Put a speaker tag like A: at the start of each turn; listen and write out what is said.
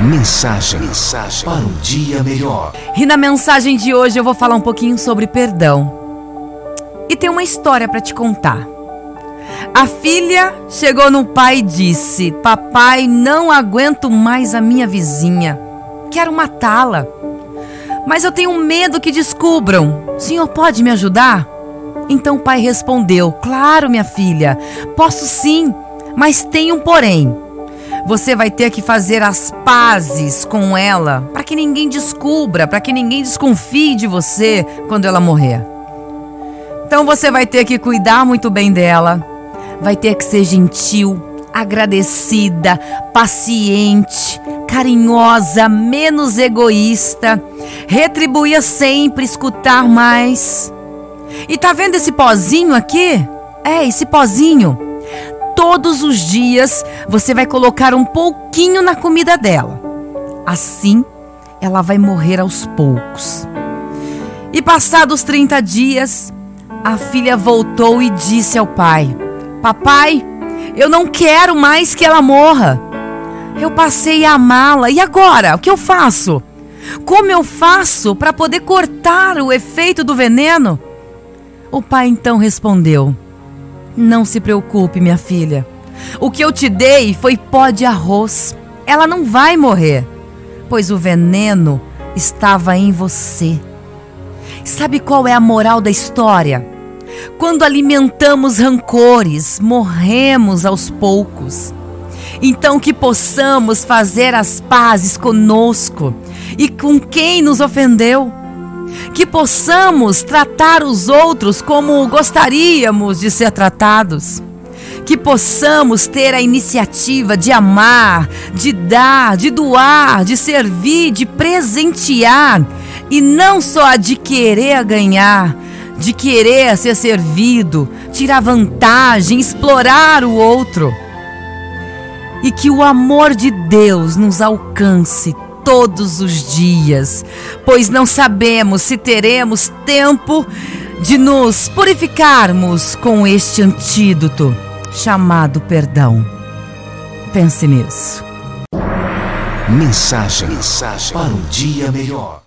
A: Mensagem, mensagem para um dia melhor.
B: E na mensagem de hoje eu vou falar um pouquinho sobre perdão. E tem uma história para te contar. A filha chegou no pai e disse: Papai, não aguento mais a minha vizinha. Quero matá-la. Mas eu tenho medo que descubram. O senhor pode me ajudar? Então o pai respondeu: Claro, minha filha, posso sim, mas tem um porém. Você vai ter que fazer as pazes com ela para que ninguém descubra, para que ninguém desconfie de você quando ela morrer. Então você vai ter que cuidar muito bem dela, vai ter que ser gentil, agradecida, paciente, carinhosa, menos egoísta, retribuir sempre, escutar mais. E tá vendo esse pozinho aqui? É, esse pozinho todos os dias você vai colocar um pouquinho na comida dela. Assim, ela vai morrer aos poucos. E passados 30 dias, a filha voltou e disse ao pai: Papai, eu não quero mais que ela morra. Eu passei a amá-la e agora? O que eu faço? Como eu faço para poder cortar o efeito do veneno? O pai então respondeu: não se preocupe, minha filha. O que eu te dei foi pó de arroz. Ela não vai morrer, pois o veneno estava em você. Sabe qual é a moral da história? Quando alimentamos rancores, morremos aos poucos. Então, que possamos fazer as pazes conosco e com quem nos ofendeu que possamos tratar os outros como gostaríamos de ser tratados. Que possamos ter a iniciativa de amar, de dar, de doar, de servir, de presentear e não só de querer ganhar, de querer ser servido, tirar vantagem, explorar o outro. E que o amor de Deus nos alcance todos os dias, pois não sabemos se teremos tempo de nos purificarmos com este antídoto chamado perdão. Pense nisso.
A: Mensagem, mensagem para um dia melhor.